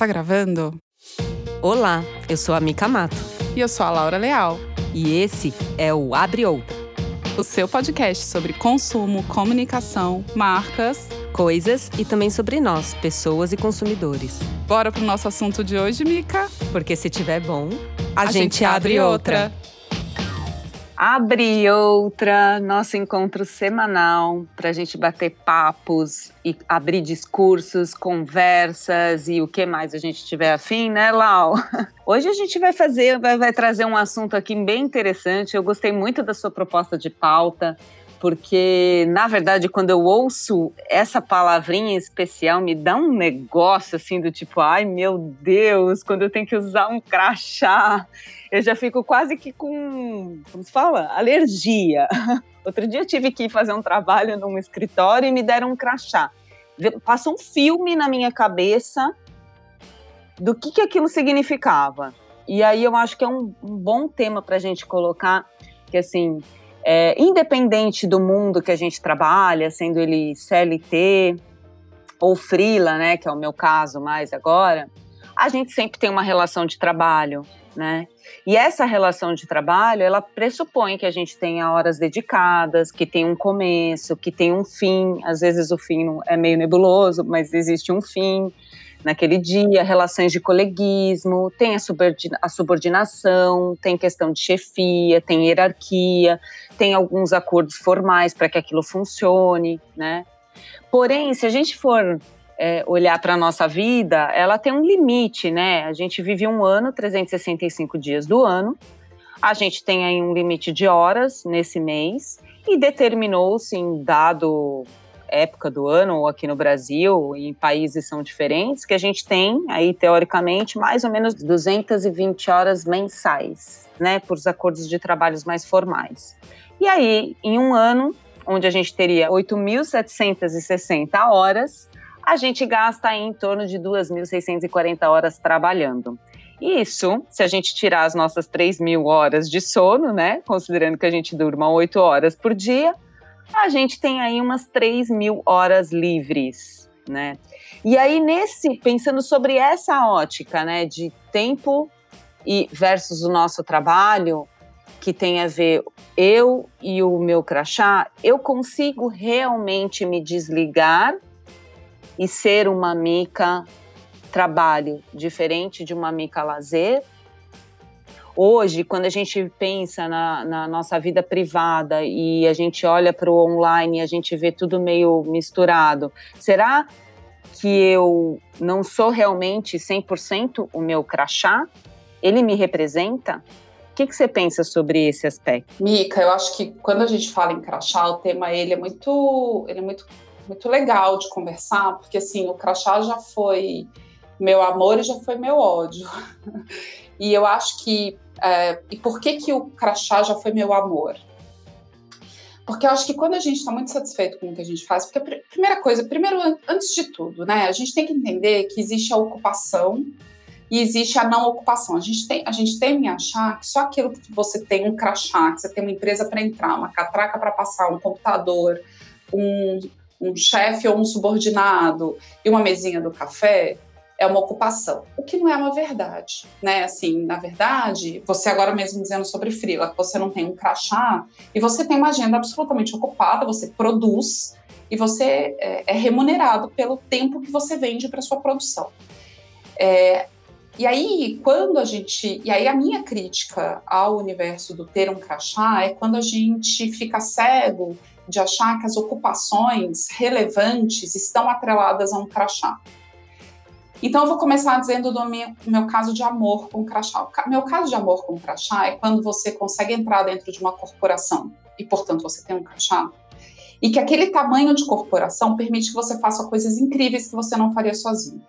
Tá gravando? Olá, eu sou a Mica Mato. E eu sou a Laura Leal. E esse é o Abre Outra o seu podcast sobre consumo, comunicação, marcas, coisas e também sobre nós, pessoas e consumidores. Bora pro nosso assunto de hoje, Mica? Porque se tiver bom, a, a gente, gente, abre outra. outra. Abre outra, nosso encontro semanal para a gente bater papos e abrir discursos, conversas e o que mais a gente tiver afim, né, Lau? Hoje a gente vai fazer, vai, vai trazer um assunto aqui bem interessante. Eu gostei muito da sua proposta de pauta porque na verdade quando eu ouço essa palavrinha especial me dá um negócio assim do tipo, ai meu Deus, quando eu tenho que usar um crachá, eu já fico quase que com, como se fala, alergia. Outro dia eu tive que fazer um trabalho num escritório e me deram um crachá. Passa um filme na minha cabeça do que, que aquilo significava. E aí eu acho que é um, um bom tema para a gente colocar, que assim, é, independente do mundo que a gente trabalha, sendo ele CLT ou freela, né, que é o meu caso mais agora, a gente sempre tem uma relação de trabalho, né? E essa relação de trabalho, ela pressupõe que a gente tenha horas dedicadas, que tem um começo, que tem um fim. Às vezes o fim é meio nebuloso, mas existe um fim naquele dia, relações de coleguismo, tem a, subordinação, tem questão de chefia, tem hierarquia, tem alguns acordos formais para que aquilo funcione, né? Porém, se a gente for é, olhar para a nossa vida, ela tem um limite, né? A gente vive um ano, 365 dias do ano, a gente tem aí um limite de horas nesse mês e determinou-se em dado época do ano, ou aqui no Brasil, em países são diferentes, que a gente tem aí, teoricamente, mais ou menos 220 horas mensais, né, por os acordos de trabalhos mais formais. E aí, em um ano, onde a gente teria 8.760 horas, a gente gasta em torno de 2.640 horas trabalhando. Isso, se a gente tirar as nossas 3 mil horas de sono, né, considerando que a gente durma 8 horas por dia, a gente tem aí umas 3 mil horas livres, né? E aí, nesse, pensando sobre essa ótica, né, de tempo e versus o nosso trabalho, que tem a ver eu e o meu crachá, eu consigo realmente me desligar e ser uma mica trabalho diferente de uma mica lazer? Hoje, quando a gente pensa na, na nossa vida privada e a gente olha para o online e a gente vê tudo meio misturado, será que eu não sou realmente 100% o meu crachá? Ele me representa? O que, que, você pensa sobre esse aspecto? Mica, eu acho que quando a gente fala em crachá, o tema ele é muito, ele é muito, muito legal de conversar, porque assim, o crachá já foi meu amor e já foi meu ódio. E eu acho que é, e por que, que o crachá já foi meu amor? Porque eu acho que quando a gente está muito satisfeito com o que a gente faz, porque a primeira coisa, primeiro, antes de tudo, né, a gente tem que entender que existe a ocupação e existe a não ocupação. A gente tem, a gente tem que achar que só aquilo que você tem um crachá, que você tem uma empresa para entrar, uma catraca para passar, um computador, um, um chefe ou um subordinado e uma mesinha do café, é uma ocupação, o que não é uma verdade, né? Assim, na verdade, você agora mesmo dizendo sobre freela, você não tem um crachá e você tem uma agenda absolutamente ocupada, você produz e você é, é remunerado pelo tempo que você vende para sua produção. É, e aí, quando a gente. E aí, a minha crítica ao universo do ter um crachá é quando a gente fica cego de achar que as ocupações relevantes estão atreladas a um crachá. Então, eu vou começar dizendo do meu, meu caso de amor com crachá. O meu caso de amor com crachá é quando você consegue entrar dentro de uma corporação e, portanto, você tem um crachá, e que aquele tamanho de corporação permite que você faça coisas incríveis que você não faria sozinho.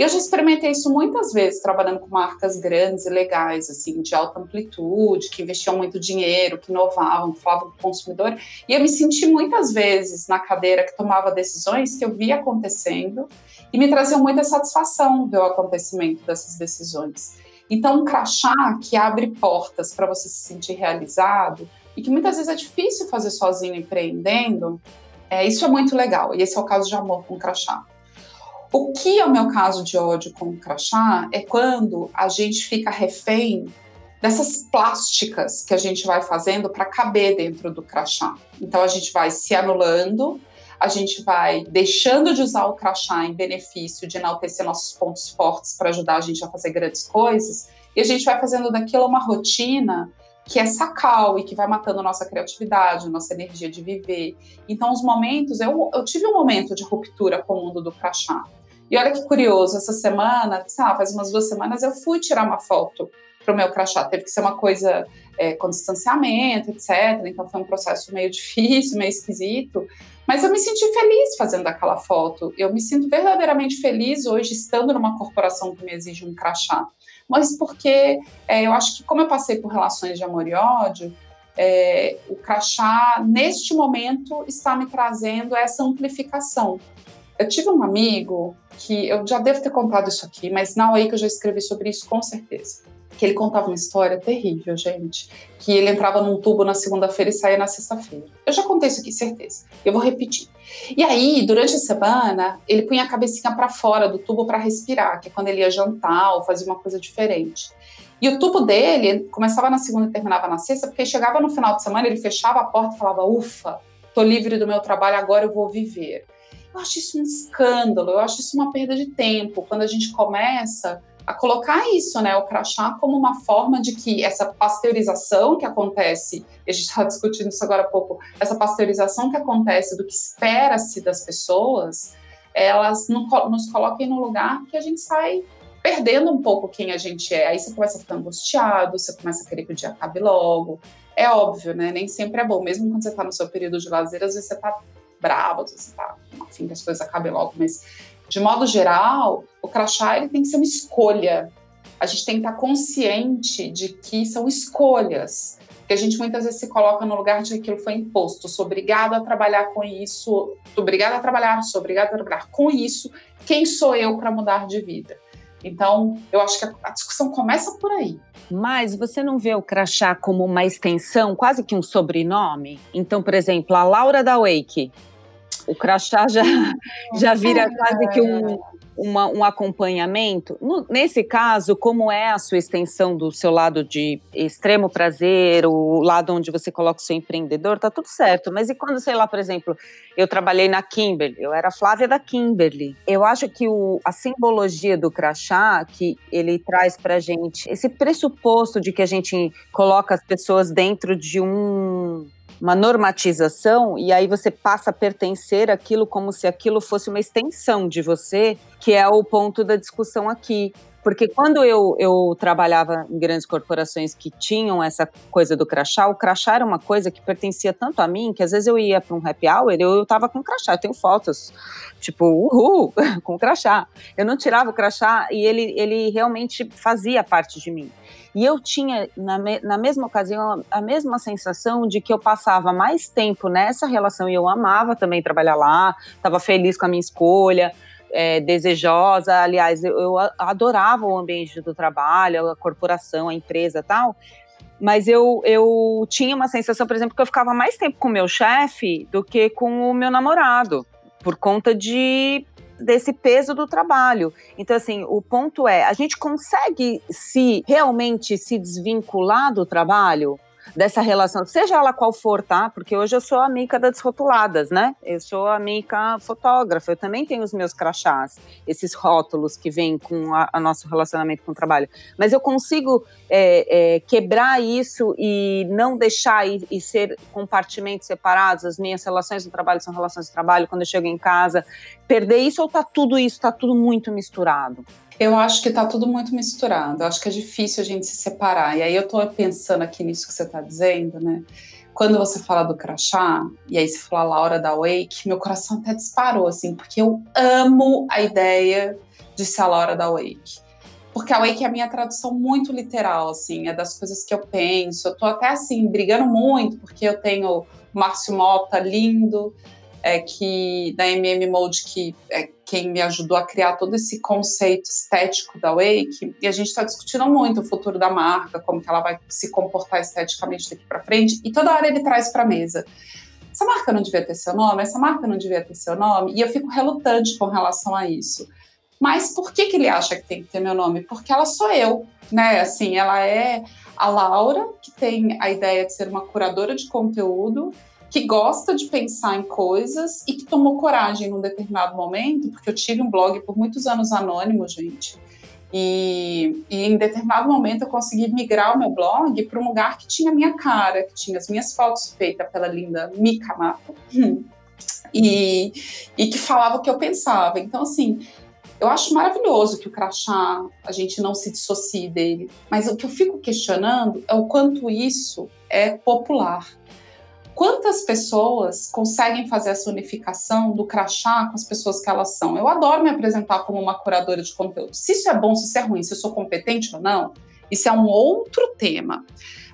E eu já experimentei isso muitas vezes, trabalhando com marcas grandes e legais, assim, de alta amplitude, que investiam muito dinheiro, que inovavam, que falavam com o consumidor. E eu me senti muitas vezes na cadeira que tomava decisões que eu via acontecendo e me traziam muita satisfação ver o acontecimento dessas decisões. Então, um crachá que abre portas para você se sentir realizado e que muitas vezes é difícil fazer sozinho empreendendo, é, isso é muito legal. E esse é o caso de amor com crachá. O que é o meu caso de ódio com o crachá é quando a gente fica refém dessas plásticas que a gente vai fazendo para caber dentro do crachá. Então a gente vai se anulando, a gente vai deixando de usar o crachá em benefício de enaltecer nossos pontos fortes para ajudar a gente a fazer grandes coisas, e a gente vai fazendo daquilo uma rotina que é sacal e que vai matando nossa criatividade, nossa energia de viver. Então, os momentos, eu, eu tive um momento de ruptura com o mundo do crachá. E olha que curioso, essa semana, sei lá, faz umas duas semanas, eu fui tirar uma foto para o meu crachá. Teve que ser uma coisa é, com distanciamento, etc. Então foi um processo meio difícil, meio esquisito. Mas eu me senti feliz fazendo aquela foto. Eu me sinto verdadeiramente feliz hoje estando numa corporação que me exige um crachá. Mas porque é, eu acho que, como eu passei por relações de amor e ódio, é, o crachá, neste momento, está me trazendo essa amplificação. Eu tive um amigo que eu já devo ter contado isso aqui, mas na aí que eu já escrevi sobre isso com certeza que ele contava uma história terrível, gente. Que ele entrava num tubo na segunda-feira e saía na sexta-feira. Eu já contei isso aqui, certeza. Eu vou repetir. E aí, durante a semana, ele punha a cabecinha para fora do tubo para respirar, que é quando ele ia jantar ou fazia uma coisa diferente. E o tubo dele começava na segunda e terminava na sexta, porque chegava no final de semana, ele fechava a porta e falava: Ufa, tô livre do meu trabalho, agora eu vou viver. Eu acho isso um escândalo, eu acho isso uma perda de tempo. Quando a gente começa a colocar isso, né, o crachá, como uma forma de que essa pasteurização que acontece, a gente está discutindo isso agora há pouco, essa pasteurização que acontece do que espera-se das pessoas, elas nos coloquem no lugar que a gente sai perdendo um pouco quem a gente é. Aí você começa a ficar angustiado, você começa a querer que o dia acabe logo. É óbvio, né? Nem sempre é bom. Mesmo quando você está no seu período de lazer, às vezes você está bravo, você está afim que as coisas acabem logo, mas de modo geral, o crachá ele tem que ser uma escolha. A gente tem que estar consciente de que são escolhas. Porque a gente muitas vezes se coloca no lugar de que aquilo foi imposto. Sou obrigado a trabalhar com isso, sou obrigado a trabalhar, sou obrigado a trabalhar com isso. Quem sou eu para mudar de vida? Então, eu acho que a discussão começa por aí. Mas você não vê o crachá como uma extensão, quase que um sobrenome? Então, por exemplo, a Laura da Wake, o crachá já, já vira quase que um, uma, um acompanhamento. No, nesse caso, como é a sua extensão do seu lado de extremo prazer, o lado onde você coloca o seu empreendedor, tá tudo certo. Mas e quando, sei lá, por exemplo, eu trabalhei na Kimberly, eu era Flávia da Kimberly. Eu acho que o, a simbologia do crachá, que ele traz pra gente esse pressuposto de que a gente coloca as pessoas dentro de um uma normatização e aí você passa a pertencer àquilo como se aquilo fosse uma extensão de você, que é o ponto da discussão aqui. Porque quando eu, eu trabalhava em grandes corporações que tinham essa coisa do crachá, o crachá era uma coisa que pertencia tanto a mim que às vezes eu ia para um happy hour eu, eu tava com crachá. Eu tenho fotos, tipo, uhul, com crachá. Eu não tirava o crachá e ele, ele realmente fazia parte de mim. E eu tinha, na, me, na mesma ocasião, a mesma sensação de que eu passava mais tempo nessa relação e eu amava também trabalhar lá, estava feliz com a minha escolha. É, desejosa, aliás, eu, eu, adorava o ambiente do trabalho, a corporação, a empresa tal, mas eu, eu tinha uma sensação, por exemplo, que eu ficava mais tempo com o meu chefe do que com o meu namorado, por conta de desse peso do trabalho. Então, assim, o ponto é, a gente consegue se realmente se desvincular do trabalho? Dessa relação, seja ela qual for, tá? Porque hoje eu sou a das Rotuladas, né? Eu sou a fotógrafa, eu também tenho os meus crachás, esses rótulos que vêm com o nosso relacionamento com o trabalho. Mas eu consigo é, é, quebrar isso e não deixar e, e, ser compartimentos separados, as minhas relações do trabalho são relações de trabalho, quando eu chego em casa, perder isso ou tá tudo isso, tá tudo muito misturado? Eu acho que está tudo muito misturado. Eu acho que é difícil a gente se separar. E aí eu estou pensando aqui nisso que você está dizendo, né? Quando você fala do crachá, e aí você fala a Laura da Wake, meu coração até disparou, assim, porque eu amo a ideia de ser a Laura da Wake. Porque a Wake é a minha tradução muito literal, assim, é das coisas que eu penso. Eu tô até, assim, brigando muito, porque eu tenho Márcio Mota lindo, é, que da MM Mode, que é quem me ajudou a criar todo esse conceito estético da Wake, e a gente está discutindo muito o futuro da marca, como que ela vai se comportar esteticamente daqui para frente, e toda hora ele traz para a mesa. Essa marca não devia ter seu nome, essa marca não devia ter seu nome, e eu fico relutante com relação a isso. Mas por que, que ele acha que tem que ter meu nome? Porque ela sou eu, né? Assim, ela é a Laura, que tem a ideia de ser uma curadora de conteúdo, que gosta de pensar em coisas e que tomou coragem num determinado momento, porque eu tive um blog por muitos anos anônimo, gente. E, e, em determinado momento eu consegui migrar o meu blog para um lugar que tinha a minha cara, que tinha as minhas fotos feitas pela linda Mika Mata, hum, e, e que falava o que eu pensava. Então, assim, eu acho maravilhoso que o crachá a gente não se dissocie dele, mas o que eu fico questionando é o quanto isso é popular. Quantas pessoas conseguem fazer essa unificação do crachá com as pessoas que elas são? Eu adoro me apresentar como uma curadora de conteúdo. Se isso é bom, se isso é ruim, se eu sou competente ou não, isso é um outro tema.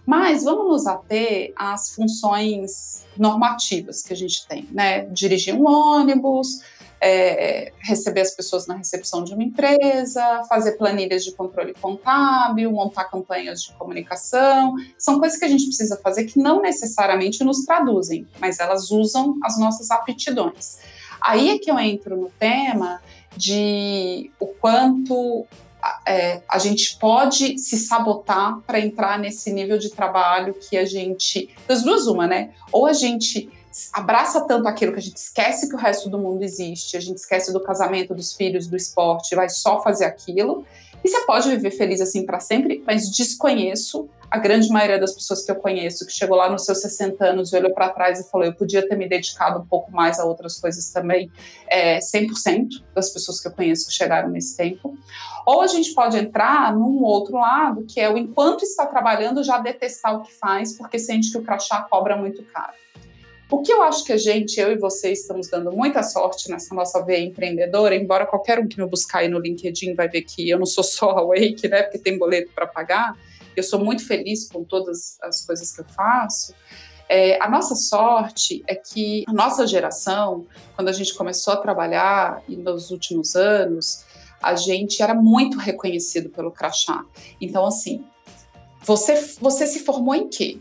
Mas vamos nos ater às funções normativas que a gente tem, né? Dirigir um ônibus, é, receber as pessoas na recepção de uma empresa, fazer planilhas de controle contábil, montar campanhas de comunicação. São coisas que a gente precisa fazer que não necessariamente nos traduzem, mas elas usam as nossas aptidões. Aí é que eu entro no tema de o quanto é, a gente pode se sabotar para entrar nesse nível de trabalho que a gente. Das duas, uma, né? Ou a gente abraça tanto aquilo que a gente esquece que o resto do mundo existe, a gente esquece do casamento, dos filhos, do esporte, vai só fazer aquilo. E você pode viver feliz assim para sempre, mas desconheço a grande maioria das pessoas que eu conheço que chegou lá nos seus 60 anos e olhou para trás e falou: eu podia ter me dedicado um pouco mais a outras coisas também. É, 100% das pessoas que eu conheço que chegaram nesse tempo. Ou a gente pode entrar num outro lado, que é o enquanto está trabalhando já detestar o que faz, porque sente que o crachá cobra muito caro. O que eu acho que a gente, eu e você, estamos dando muita sorte nessa nossa veia empreendedora, embora qualquer um que me buscar aí no LinkedIn vai ver que eu não sou só a Wake, né, porque tem boleto para pagar, eu sou muito feliz com todas as coisas que eu faço. É, a nossa sorte é que a nossa geração, quando a gente começou a trabalhar e nos últimos anos, a gente era muito reconhecido pelo crachá. Então, assim, você, você se formou em quê?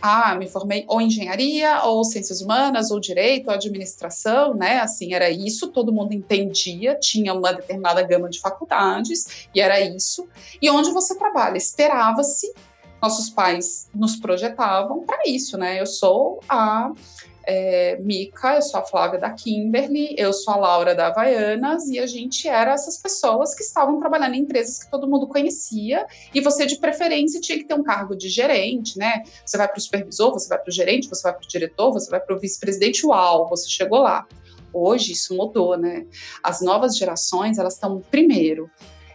Ah, me formei ou engenharia, ou ciências humanas, ou direito, ou administração, né? Assim, era isso, todo mundo entendia, tinha uma determinada gama de faculdades, e era isso. E onde você trabalha? Esperava-se, nossos pais nos projetavam para isso, né? Eu sou a é, Mica, eu sou a Flávia da Kimberly, eu sou a Laura da Havaianas, e a gente era essas pessoas que estavam trabalhando em empresas que todo mundo conhecia, e você, de preferência, tinha que ter um cargo de gerente, né? Você vai para o supervisor, você vai para o gerente, você vai para o diretor, você vai para o vice-presidente, uau, você chegou lá. Hoje isso mudou, né? As novas gerações, elas estão, primeiro,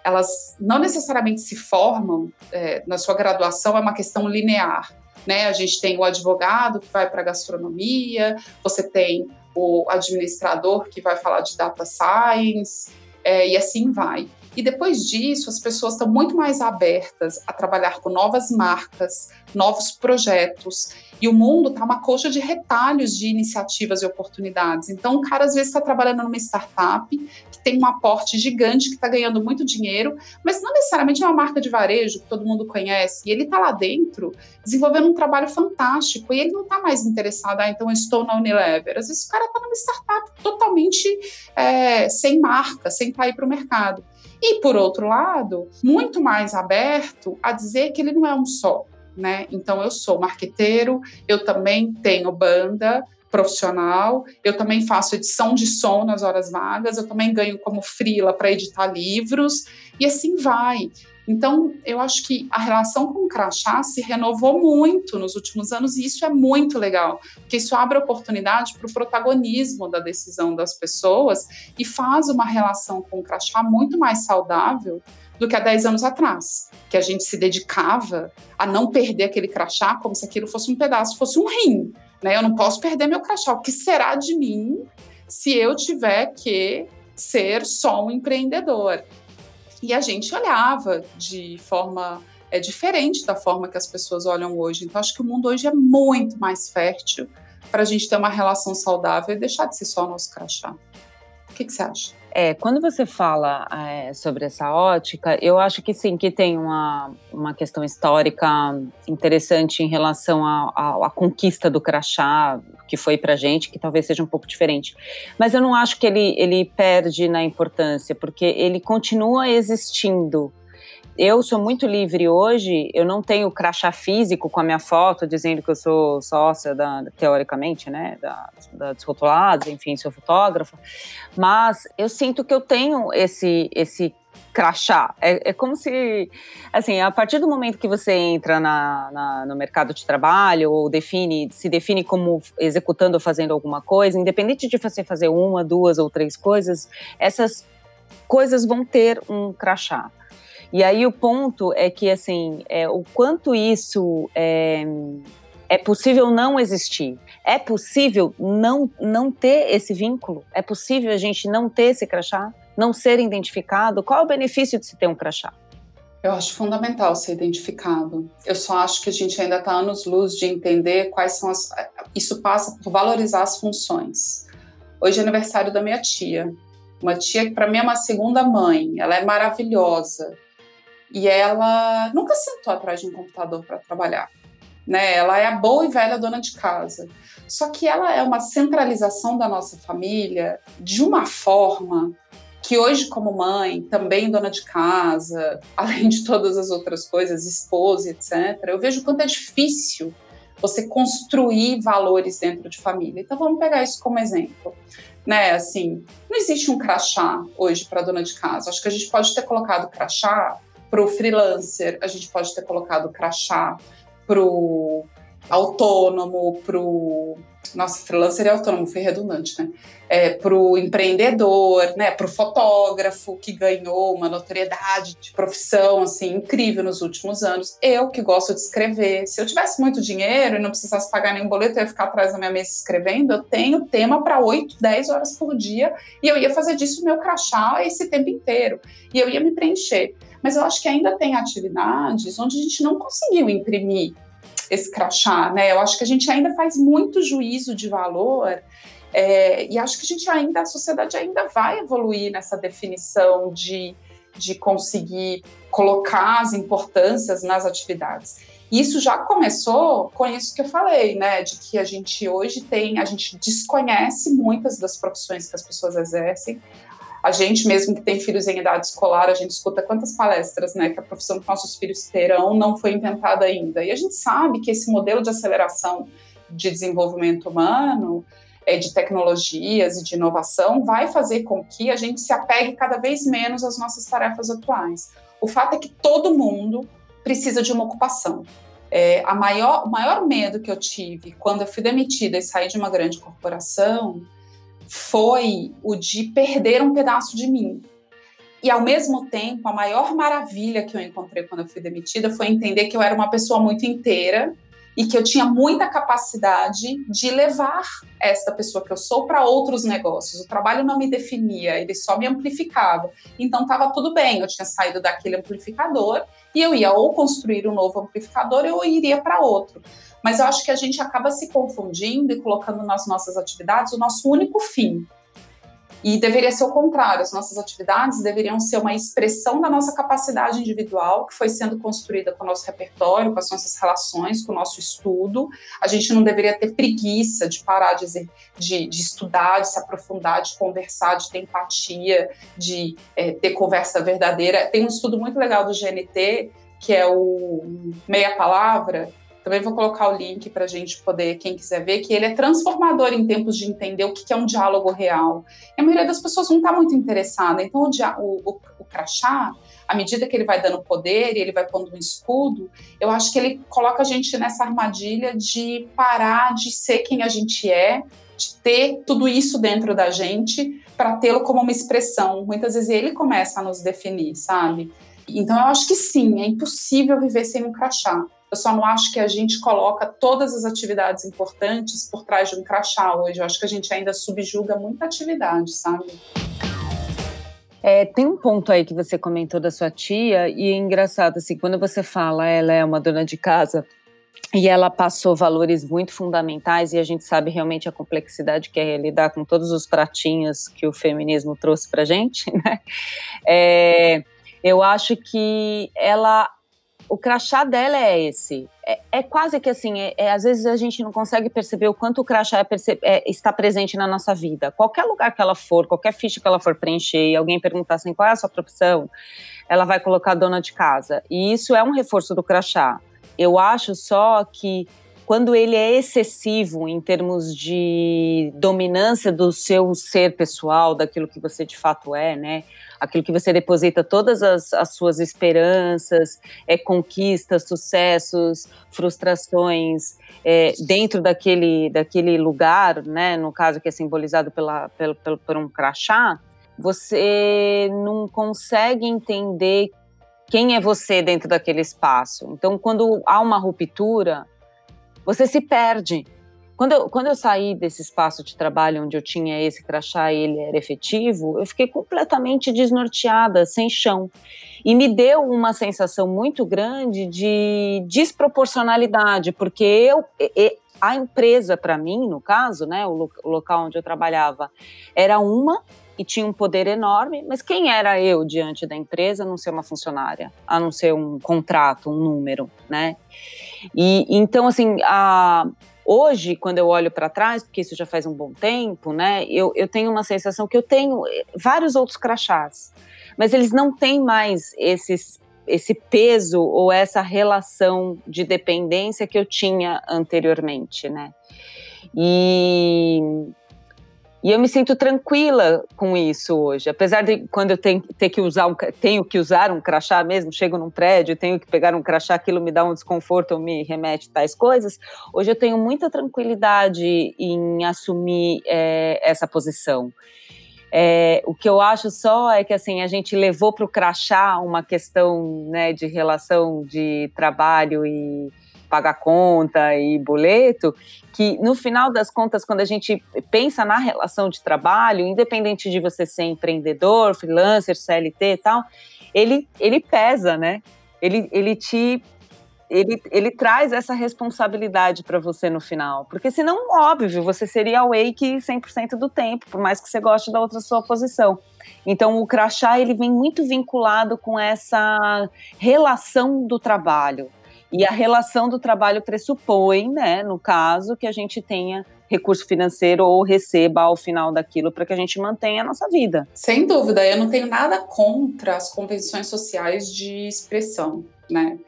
elas não necessariamente se formam é, na sua graduação, é uma questão linear né? A gente tem o advogado que vai para gastronomia, você tem o administrador que vai falar de data science, é, e assim vai. E depois disso, as pessoas estão muito mais abertas a trabalhar com novas marcas, novos projetos. E o mundo está uma coxa de retalhos de iniciativas e oportunidades. Então, o cara às vezes está trabalhando numa startup que tem um aporte gigante, que está ganhando muito dinheiro, mas não necessariamente é uma marca de varejo que todo mundo conhece. E ele está lá dentro desenvolvendo um trabalho fantástico. E ele não está mais interessado, ah, então eu estou na Unilever. Às vezes o cara está numa startup totalmente é, sem marca, sem cair para o mercado. E, por outro lado, muito mais aberto a dizer que ele não é um só. Né? Então, eu sou marqueteiro, eu também tenho banda, profissional, eu também faço edição de som nas horas vagas, eu também ganho como frila para editar livros e assim vai. Então, eu acho que a relação com o crachá se renovou muito nos últimos anos e isso é muito legal, porque isso abre oportunidade para o protagonismo da decisão das pessoas e faz uma relação com o crachá muito mais saudável do que há 10 anos atrás, que a gente se dedicava a não perder aquele crachá como se aquilo fosse um pedaço, fosse um rim. Né? Eu não posso perder meu crachá. O que será de mim se eu tiver que ser só um empreendedor? E a gente olhava de forma é diferente da forma que as pessoas olham hoje. Então, acho que o mundo hoje é muito mais fértil para a gente ter uma relação saudável e deixar de ser só nosso crachá. Que, que você acha? É, quando você fala é, sobre essa ótica, eu acho que sim, que tem uma, uma questão histórica interessante em relação à conquista do crachá, que foi pra gente, que talvez seja um pouco diferente. Mas eu não acho que ele, ele perde na importância, porque ele continua existindo eu sou muito livre hoje, eu não tenho crachá físico com a minha foto dizendo que eu sou sócia, da, teoricamente, né, da, da Desrotulados, enfim, sou fotógrafa, mas eu sinto que eu tenho esse, esse crachá. É, é, como se, assim, a partir do momento que você entra na, na, no mercado de trabalho ou define, se define como executando ou fazendo alguma coisa, independente de você fazer uma, duas ou três coisas, essas coisas vão ter um crachá. E aí o ponto é que, assim, é, o quanto isso é, é possível não existir. É possível não, não ter esse vínculo? É possível a gente não ter esse crachá? Não ser identificado? Qual é o benefício de se ter um crachá? Eu acho fundamental ser identificado. Eu só acho que a gente ainda está anos luz de entender quais são as. Isso passa por valorizar as funções. Hoje é aniversário da minha tia. Uma tia que para mim é uma segunda mãe. Ela é maravilhosa e ela nunca sentou atrás de um computador para trabalhar. Né? Ela é a boa e velha dona de casa. Só que ela é uma centralização da nossa família de uma forma que hoje, como mãe, também dona de casa, além de todas as outras coisas, esposa, etc., eu vejo quanto é difícil você construir valores dentro de família. Então vamos pegar isso como exemplo. Né, assim, não existe um crachá hoje para dona de casa. Acho que a gente pode ter colocado crachá para o freelancer, a gente pode ter colocado crachá para o autônomo, para o. Nossa, freelancer e autônomo, foi redundante, né? É, para o empreendedor, né? para o fotógrafo que ganhou uma notoriedade de profissão assim incrível nos últimos anos. Eu que gosto de escrever, se eu tivesse muito dinheiro e não precisasse pagar nenhum boleto, eu ia ficar atrás da minha mesa escrevendo. Eu tenho tema para 8, 10 horas por dia e eu ia fazer disso o meu crachá esse tempo inteiro. E eu ia me preencher. Mas eu acho que ainda tem atividades onde a gente não conseguiu imprimir esse crachá, né? Eu acho que a gente ainda faz muito juízo de valor é, e acho que a gente ainda, a sociedade ainda vai evoluir nessa definição de, de conseguir colocar as importâncias nas atividades. Isso já começou com isso que eu falei, né? De que a gente hoje tem, a gente desconhece muitas das profissões que as pessoas exercem. A gente mesmo que tem filhos em idade escolar, a gente escuta quantas palestras, né, que a profissão que nossos filhos terão não foi inventada ainda. E a gente sabe que esse modelo de aceleração de desenvolvimento humano, é, de tecnologias e de inovação, vai fazer com que a gente se apegue cada vez menos às nossas tarefas atuais. O fato é que todo mundo precisa de uma ocupação. É, a maior, o maior medo que eu tive quando eu fui demitida e saí de uma grande corporação foi o de perder um pedaço de mim. E ao mesmo tempo, a maior maravilha que eu encontrei quando eu fui demitida foi entender que eu era uma pessoa muito inteira e que eu tinha muita capacidade de levar esta pessoa que eu sou para outros negócios. O trabalho não me definia, ele só me amplificava. Então estava tudo bem, eu tinha saído daquele amplificador e eu ia ou construir um novo amplificador ou iria para outro. Mas eu acho que a gente acaba se confundindo e colocando nas nossas atividades o nosso único fim. E deveria ser o contrário, as nossas atividades deveriam ser uma expressão da nossa capacidade individual, que foi sendo construída com o nosso repertório, com as nossas relações, com o nosso estudo. A gente não deveria ter preguiça de parar de, de, de estudar, de se aprofundar, de conversar, de ter empatia, de é, ter conversa verdadeira. Tem um estudo muito legal do GNT, que é o Meia Palavra, também vou colocar o link para a gente poder, quem quiser ver, que ele é transformador em tempos de entender o que é um diálogo real. E a maioria das pessoas não está muito interessada. Então, o, o, o crachá, à medida que ele vai dando poder e ele vai pondo um escudo, eu acho que ele coloca a gente nessa armadilha de parar de ser quem a gente é, de ter tudo isso dentro da gente para tê-lo como uma expressão. Muitas vezes ele começa a nos definir, sabe? Então eu acho que sim, é impossível viver sem um crachá. Eu só não acho que a gente coloca todas as atividades importantes por trás de um crachá hoje. Eu acho que a gente ainda subjuga muita atividade, sabe? É, tem um ponto aí que você comentou da sua tia, e é engraçado, assim, quando você fala ela é uma dona de casa, e ela passou valores muito fundamentais e a gente sabe realmente a complexidade que é lidar com todos os pratinhos que o feminismo trouxe para gente, né? É, eu acho que ela, o crachá dela é esse. É, é quase que assim, é, é, às vezes a gente não consegue perceber o quanto o crachá é está presente na nossa vida. Qualquer lugar que ela for, qualquer ficha que ela for preencher, e alguém perguntar assim, qual é a sua profissão, ela vai colocar dona de casa. E isso é um reforço do crachá eu acho só que quando ele é excessivo em termos de dominância do seu ser pessoal, daquilo que você de fato é, né? Aquilo que você deposita todas as, as suas esperanças, é, conquistas, sucessos, frustrações é, dentro daquele, daquele lugar, né? No caso que é simbolizado pela, pelo, pelo, por um crachá, você não consegue entender quem é você dentro daquele espaço. Então, quando há uma ruptura, você se perde. Quando eu, quando eu saí desse espaço de trabalho onde eu tinha esse crachá e ele era efetivo, eu fiquei completamente desnorteada, sem chão. E me deu uma sensação muito grande de desproporcionalidade, porque eu, a empresa, para mim, no caso, né, o, local onde eu trabalhava, era uma e tinha um poder enorme, mas quem era eu diante da empresa a não ser uma funcionária, a não ser um contrato, um número, né? E então assim, a, hoje quando eu olho para trás, porque isso já faz um bom tempo, né? Eu, eu tenho uma sensação que eu tenho eh, vários outros crachás, mas eles não têm mais esses esse peso ou essa relação de dependência que eu tinha anteriormente, né? E e eu me sinto tranquila com isso hoje. Apesar de quando eu tenho, ter que usar um, tenho que usar um crachá mesmo, chego num prédio, tenho que pegar um crachá, aquilo me dá um desconforto ou me remete tais coisas. Hoje eu tenho muita tranquilidade em assumir é, essa posição. É, o que eu acho só é que assim a gente levou para o crachá uma questão né, de relação de trabalho e pagar conta e boleto, que no final das contas, quando a gente pensa na relação de trabalho, independente de você ser empreendedor, freelancer, CLT e tal, ele, ele pesa, né? Ele, ele te ele, ele traz essa responsabilidade para você no final. Porque senão, óbvio, você seria awake 100% do tempo, por mais que você goste da outra sua posição. Então, o crachá, ele vem muito vinculado com essa relação do trabalho. E a relação do trabalho pressupõe, né, no caso, que a gente tenha recurso financeiro ou receba ao final daquilo para que a gente mantenha a nossa vida. Sem dúvida, eu não tenho nada contra as convenções sociais de expressão, né?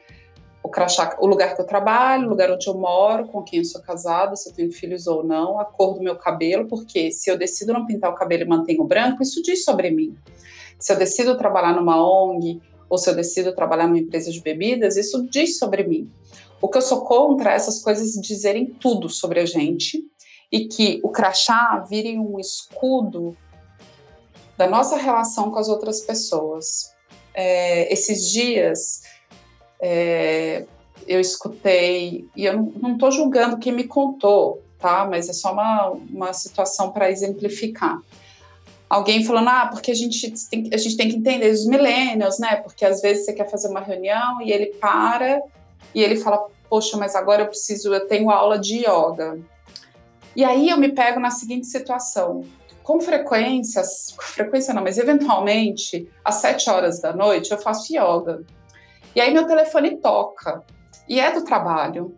O crachá, o lugar que eu trabalho, o lugar onde eu moro, com quem eu sou casada, se eu tenho filhos ou não, a cor do meu cabelo, porque se eu decido não pintar o cabelo e mantenho branco, isso diz sobre mim. Se eu decido trabalhar numa ONG, ou se eu decido trabalhar numa empresa de bebidas, isso diz sobre mim. O que eu sou contra é essas coisas dizerem tudo sobre a gente e que o crachá vire um escudo da nossa relação com as outras pessoas. É, esses dias é, eu escutei, e eu não estou julgando quem me contou, tá? Mas é só uma, uma situação para exemplificar alguém falando, ah, porque a gente tem, a gente tem que entender os millennials, né? Porque às vezes você quer fazer uma reunião e ele para e ele fala, poxa, mas agora eu preciso, eu tenho aula de yoga. E aí eu me pego na seguinte situação. Com frequência, com frequência não, mas eventualmente, às sete horas da noite, eu faço yoga. E aí meu telefone toca. E é do trabalho.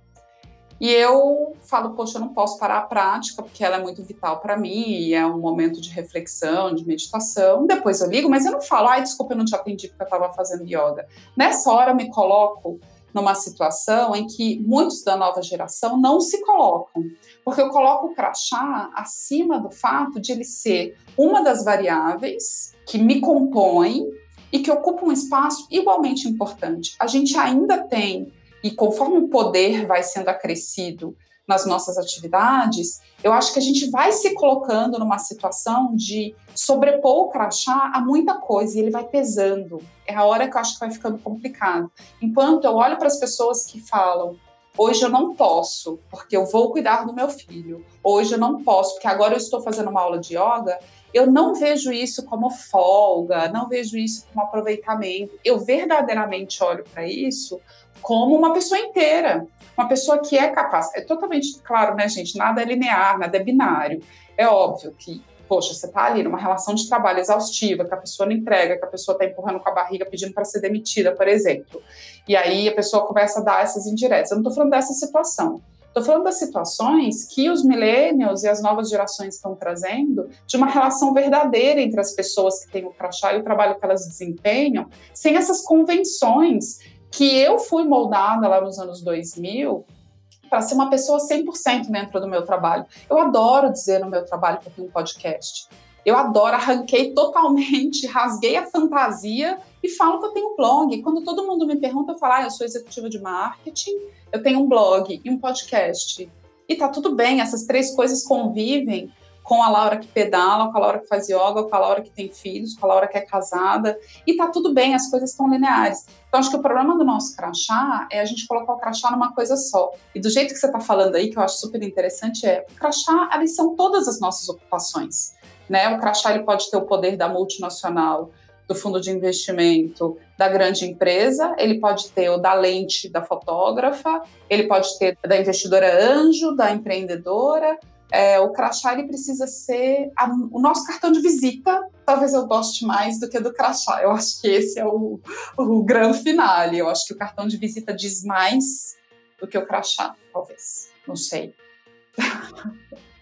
E eu falo, poxa, eu não posso parar a prática, porque ela é muito vital para mim, é um momento de reflexão, de meditação. Depois eu ligo, mas eu não falo, ai, desculpa, eu não te atendi porque eu estava fazendo yoga. Nessa hora eu me coloco numa situação em que muitos da nova geração não se colocam, porque eu coloco o crachá acima do fato de ele ser uma das variáveis que me compõem e que ocupa um espaço igualmente importante. A gente ainda tem e conforme o poder vai sendo acrescido nas nossas atividades, eu acho que a gente vai se colocando numa situação de sobrepor o crachá a muita coisa e ele vai pesando. É a hora que eu acho que vai ficando complicado. Enquanto eu olho para as pessoas que falam Hoje eu não posso, porque eu vou cuidar do meu filho. Hoje eu não posso, porque agora eu estou fazendo uma aula de yoga. Eu não vejo isso como folga, não vejo isso como aproveitamento. Eu verdadeiramente olho para isso como uma pessoa inteira, uma pessoa que é capaz. É totalmente claro, né, gente? Nada é linear, nada é binário. É óbvio que poxa, você está ali numa relação de trabalho exaustiva, que a pessoa não entrega, que a pessoa está empurrando com a barriga pedindo para ser demitida, por exemplo. E aí a pessoa começa a dar essas indiretas. Eu não estou falando dessa situação. Estou falando das situações que os millennials e as novas gerações estão trazendo de uma relação verdadeira entre as pessoas que têm o crachá e o trabalho que elas desempenham, sem essas convenções que eu fui moldada lá nos anos 2000 para ser uma pessoa 100% dentro do meu trabalho. Eu adoro dizer no meu trabalho que eu tenho um podcast. Eu adoro, arranquei totalmente, rasguei a fantasia e falo que eu tenho um blog. Quando todo mundo me pergunta, eu falo, ah, eu sou executiva de marketing, eu tenho um blog e um podcast. E tá tudo bem, essas três coisas convivem com a Laura que pedala, com a Laura que faz yoga, com a Laura que tem filhos, com a Laura que é casada, e tá tudo bem, as coisas estão lineares. Então, acho que o problema do nosso crachá é a gente colocar o crachá numa coisa só. E do jeito que você está falando aí, que eu acho super interessante, é o crachá, eles são todas as nossas ocupações. Né? O crachá ele pode ter o poder da multinacional, do fundo de investimento, da grande empresa, ele pode ter o da lente da fotógrafa, ele pode ter da investidora anjo, da empreendedora, é, o crachá ele precisa ser a, o nosso cartão de visita. Talvez eu goste mais do que do crachá. Eu acho que esse é o, o grande finale. Eu acho que o cartão de visita diz mais do que o crachá, talvez. Não sei.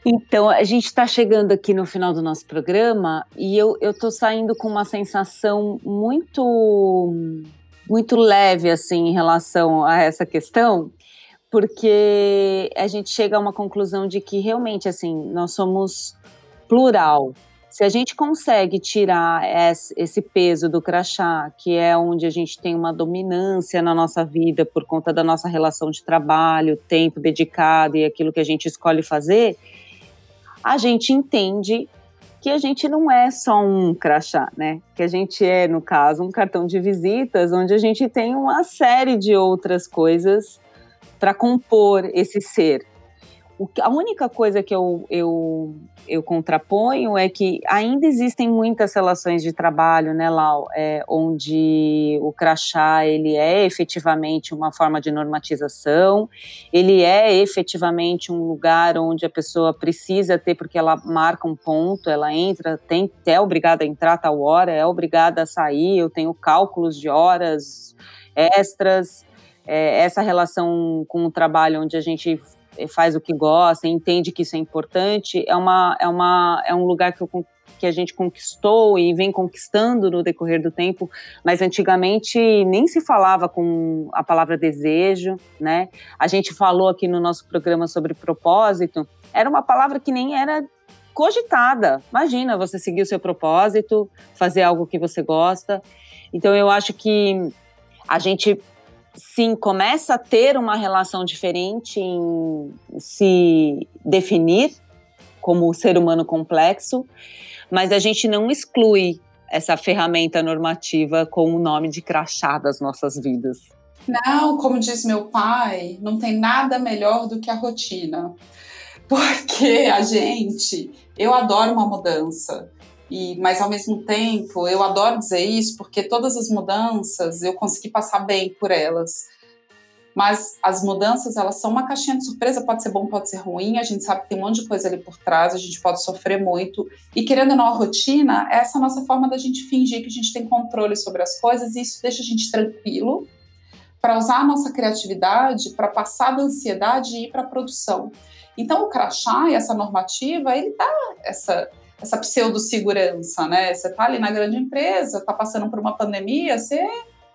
Então, a gente está chegando aqui no final do nosso programa e eu estou saindo com uma sensação muito, muito leve assim em relação a essa questão, porque a gente chega a uma conclusão de que realmente assim nós somos plural. Se a gente consegue tirar esse peso do crachá, que é onde a gente tem uma dominância na nossa vida por conta da nossa relação de trabalho, tempo dedicado e aquilo que a gente escolhe fazer, a gente entende que a gente não é só um crachá, né? Que a gente é, no caso, um cartão de visitas, onde a gente tem uma série de outras coisas para compor esse ser. O, a única coisa que eu, eu, eu contraponho é que ainda existem muitas relações de trabalho, né, Lau, é, onde o crachá ele é efetivamente uma forma de normatização, ele é efetivamente um lugar onde a pessoa precisa ter, porque ela marca um ponto, ela entra, tem, é obrigada a entrar a tal hora, é obrigada a sair, eu tenho cálculos de horas extras, é, essa relação com o trabalho onde a gente faz o que gosta, entende que isso é importante, é, uma, é, uma, é um lugar que, eu, que a gente conquistou e vem conquistando no decorrer do tempo, mas antigamente nem se falava com a palavra desejo, né? A gente falou aqui no nosso programa sobre propósito, era uma palavra que nem era cogitada. Imagina você seguir o seu propósito, fazer algo que você gosta. Então eu acho que a gente sim começa a ter uma relação diferente em se definir como ser humano complexo, mas a gente não exclui essa ferramenta normativa com o nome de crachá das nossas vidas. Não, como diz meu pai, não tem nada melhor do que a rotina. Porque a gente, eu adoro uma mudança. E, mas ao mesmo tempo, eu adoro dizer isso porque todas as mudanças eu consegui passar bem por elas. Mas as mudanças, elas são uma caixinha de surpresa, pode ser bom, pode ser ruim, a gente sabe que tem um monte de coisa ali por trás, a gente pode sofrer muito. E querendo ou não, a rotina é essa nossa forma da gente fingir que a gente tem controle sobre as coisas, e isso deixa a gente tranquilo para usar a nossa criatividade para passar da ansiedade e ir para a produção. Então, o crachá e essa normativa, ele dá essa essa pseudo-segurança, né? Você tá ali na grande empresa, tá passando por uma pandemia, você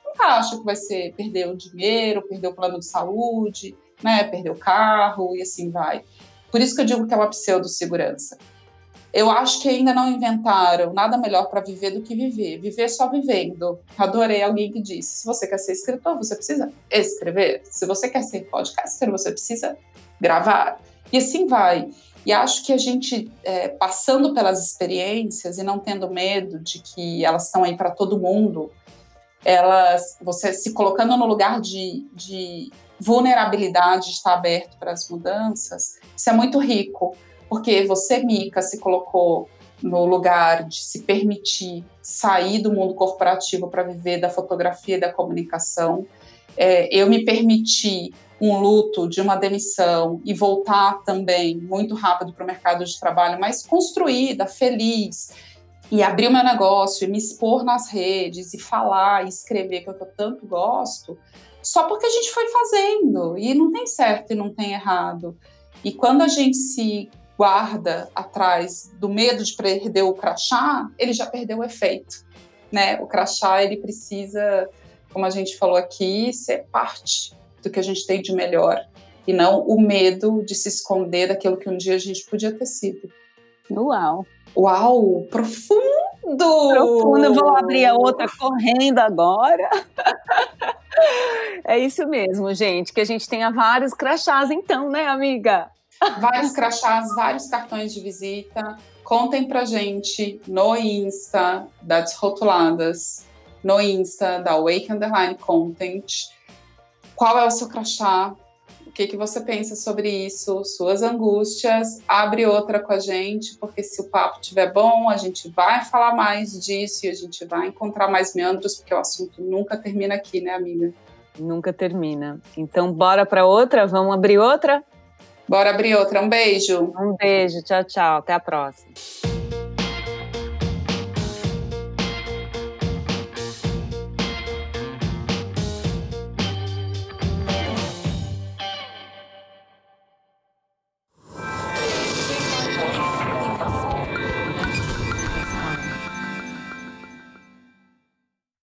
nunca acha que vai ser perder o dinheiro, perder o plano de saúde, né? Perder o carro e assim vai. Por isso que eu digo que é uma pseudo-segurança. Eu acho que ainda não inventaram nada melhor para viver do que viver. Viver só vivendo. Adorei alguém que disse: se você quer ser escritor, você precisa escrever. Se você quer ser podcaster, você precisa gravar. E assim vai. E acho que a gente, é, passando pelas experiências e não tendo medo de que elas estão aí para todo mundo, elas, você se colocando no lugar de, de vulnerabilidade de estar aberto para as mudanças, isso é muito rico, porque você, Mica, se colocou no lugar de se permitir sair do mundo corporativo para viver da fotografia e da comunicação. É, eu me permiti um luto de uma demissão e voltar também muito rápido para o mercado de trabalho, mas construída, feliz, e abrir o meu negócio e me expor nas redes e falar e escrever que eu tanto gosto, só porque a gente foi fazendo e não tem certo e não tem errado. E quando a gente se guarda atrás do medo de perder o crachá, ele já perdeu o efeito, né? O crachá ele precisa, como a gente falou aqui, ser parte do que a gente tem de melhor e não o medo de se esconder daquilo que um dia a gente podia ter sido. Uau! Uau, profundo! Profundo, vou abrir a outra correndo agora. é isso mesmo, gente, que a gente tenha vários crachás então, né, amiga? Vários crachás, vários cartões de visita. Contem pra gente no Insta da Desrotuladas, no Insta da Wake Underline Content. Qual é o seu crachá? O que, que você pensa sobre isso? Suas angústias? Abre outra com a gente, porque se o papo estiver bom, a gente vai falar mais disso e a gente vai encontrar mais meandros, porque o assunto nunca termina aqui, né, amiga? Nunca termina. Então, bora para outra? Vamos abrir outra? Bora abrir outra. Um beijo. Um beijo. Tchau, tchau. Até a próxima.